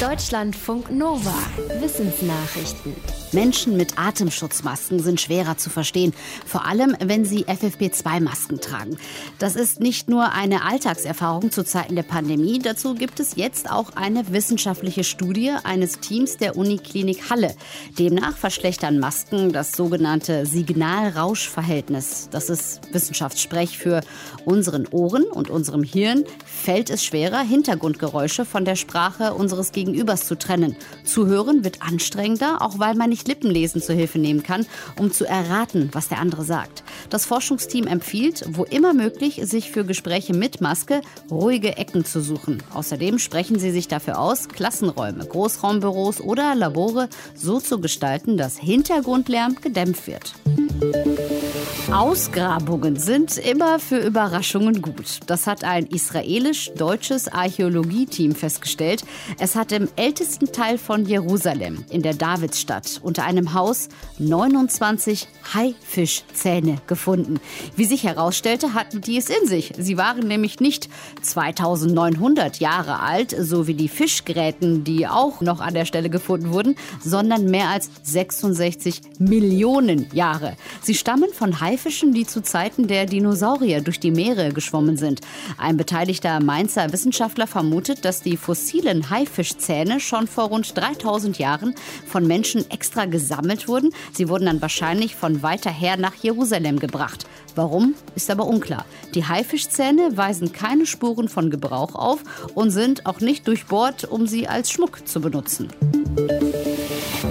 Deutschlandfunk Nova. Wissensnachrichten. Menschen mit Atemschutzmasken sind schwerer zu verstehen, vor allem wenn sie FFP2-Masken tragen. Das ist nicht nur eine Alltagserfahrung zu Zeiten der Pandemie, dazu gibt es jetzt auch eine wissenschaftliche Studie eines Teams der Uniklinik Halle. Demnach verschlechtern Masken das sogenannte Signal-Rausch-Verhältnis. Das ist Wissenschaftssprech für unseren Ohren und unserem Hirn fällt es schwerer, Hintergrundgeräusche von der Sprache unseres Gegenübers zu trennen. Zuhören wird anstrengender, auch weil man nicht Lippenlesen zur Hilfe nehmen kann, um zu erraten, was der andere sagt. Das Forschungsteam empfiehlt, wo immer möglich, sich für Gespräche mit Maske ruhige Ecken zu suchen. Außerdem sprechen sie sich dafür aus, Klassenräume, Großraumbüros oder Labore so zu gestalten, dass Hintergrundlärm gedämpft wird. Ausgrabungen sind immer für Überraschungen gut. Das hat ein israelisch-deutsches Archäologieteam festgestellt. Es hat im ältesten Teil von Jerusalem, in der Davidsstadt, unter einem Haus 29 Haifischzähne gefunden. Wie sich herausstellte, hatten die es in sich. Sie waren nämlich nicht 2900 Jahre alt, so wie die Fischgräten, die auch noch an der Stelle gefunden wurden, sondern mehr als 66 Millionen Jahre. Sie stammen von Haifischen, die zu Zeiten der Dinosaurier durch die Meere geschwommen sind. Ein beteiligter Mainzer Wissenschaftler vermutet, dass die fossilen Haifischzähne schon vor rund 3000 Jahren von Menschen extra gesammelt wurden. Sie wurden dann wahrscheinlich von weiter her nach Jerusalem gebracht. Warum, ist aber unklar. Die Haifischzähne weisen keine Spuren von Gebrauch auf und sind auch nicht durchbohrt, um sie als Schmuck zu benutzen.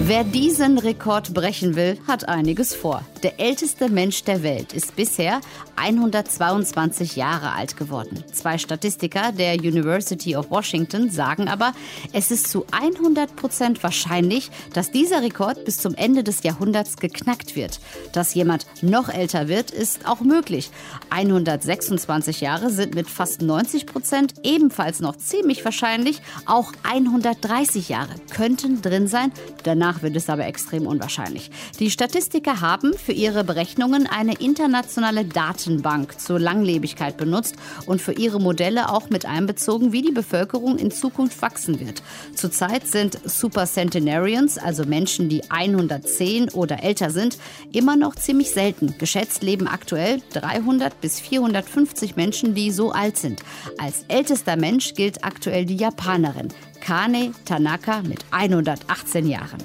Wer diesen Rekord brechen will, hat einiges vor. Der älteste Mensch der Welt ist bisher 122 Jahre alt geworden. Zwei Statistiker der University of Washington sagen aber, es ist zu 100 Prozent wahrscheinlich, dass dieser Rekord bis zum Ende des Jahrhunderts geknackt wird. Dass jemand noch älter wird, ist auch möglich. 126 Jahre sind mit fast 90 Prozent ebenfalls noch ziemlich wahrscheinlich. Auch 130 Jahre könnten drin sein. Danach wird es aber extrem unwahrscheinlich. Die Statistiker haben für ihre Berechnungen eine internationale Datenbank zur Langlebigkeit benutzt und für ihre Modelle auch mit einbezogen, wie die Bevölkerung in Zukunft wachsen wird. Zurzeit sind Supercentenarians, also Menschen, die 110 oder älter sind, immer noch ziemlich selten. Geschätzt leben aktuell 300 bis 450 Menschen, die so alt sind. Als ältester Mensch gilt aktuell die Japanerin. Kane Tanaka mit 118 Jahren.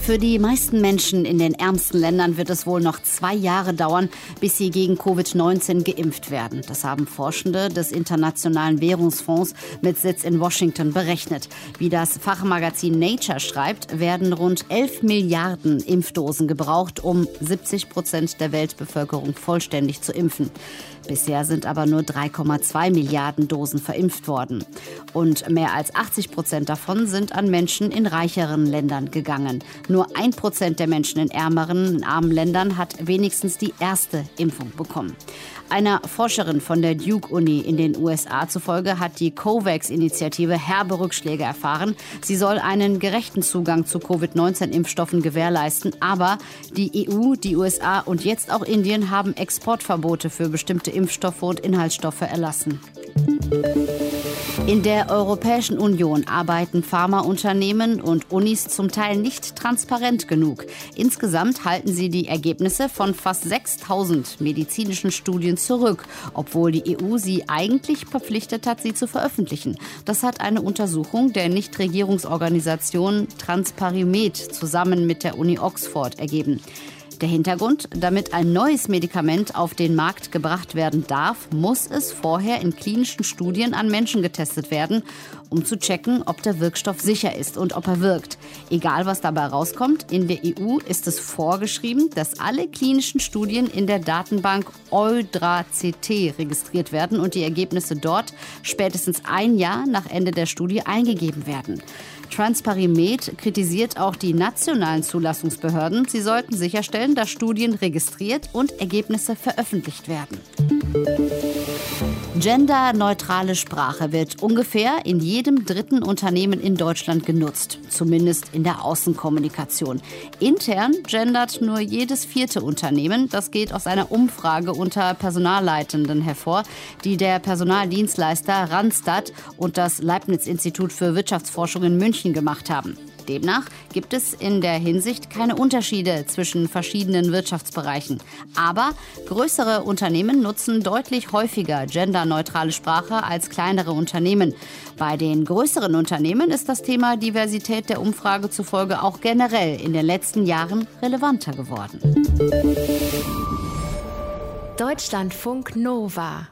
Für die meisten Menschen in den ärmsten Ländern wird es wohl noch zwei Jahre dauern, bis sie gegen Covid-19 geimpft werden. Das haben Forschende des Internationalen Währungsfonds mit Sitz in Washington berechnet. Wie das Fachmagazin Nature schreibt, werden rund 11 Milliarden Impfdosen gebraucht, um 70 Prozent der Weltbevölkerung vollständig zu impfen. Bisher sind aber nur 3,2 Milliarden Dosen verimpft worden. Und mehr als 80 Prozent davon sind an Menschen in reicheren Ländern gegangen. Nur ein Prozent der Menschen in ärmeren, in armen Ländern hat wenigstens die erste Impfung bekommen. Einer Forscherin von der Duke-Uni in den USA zufolge hat die COVAX-Initiative herbe Rückschläge erfahren. Sie soll einen gerechten Zugang zu Covid-19-Impfstoffen gewährleisten. Aber die EU, die USA und jetzt auch Indien haben Exportverbote für bestimmte Impfstoffe und Inhaltsstoffe erlassen. In der Europäischen Union arbeiten Pharmaunternehmen und Unis zum Teil nicht transparent genug. Insgesamt halten sie die Ergebnisse von fast 6000 medizinischen Studien zurück, obwohl die EU sie eigentlich verpflichtet hat, sie zu veröffentlichen. Das hat eine Untersuchung der Nichtregierungsorganisation Transparimet zusammen mit der Uni Oxford ergeben. Der Hintergrund, damit ein neues Medikament auf den Markt gebracht werden darf, muss es vorher in klinischen Studien an Menschen getestet werden, um zu checken, ob der Wirkstoff sicher ist und ob er wirkt. Egal was dabei rauskommt, in der EU ist es vorgeschrieben, dass alle klinischen Studien in der Datenbank EudraCT registriert werden und die Ergebnisse dort spätestens ein Jahr nach Ende der Studie eingegeben werden. Transparimet kritisiert auch die nationalen Zulassungsbehörden. Sie sollten sicherstellen, dass Studien registriert und Ergebnisse veröffentlicht werden. Genderneutrale Sprache wird ungefähr in jedem dritten Unternehmen in Deutschland genutzt, zumindest in der Außenkommunikation. Intern gendert nur jedes vierte Unternehmen. Das geht aus einer Umfrage unter Personalleitenden hervor, die der Personaldienstleister Randstad und das Leibniz-Institut für Wirtschaftsforschung in München gemacht haben. Demnach gibt es in der Hinsicht keine Unterschiede zwischen verschiedenen Wirtschaftsbereichen. Aber größere Unternehmen nutzen deutlich häufiger genderneutrale Sprache als kleinere Unternehmen. Bei den größeren Unternehmen ist das Thema Diversität der Umfrage zufolge auch generell in den letzten Jahren relevanter geworden. Deutschlandfunk Nova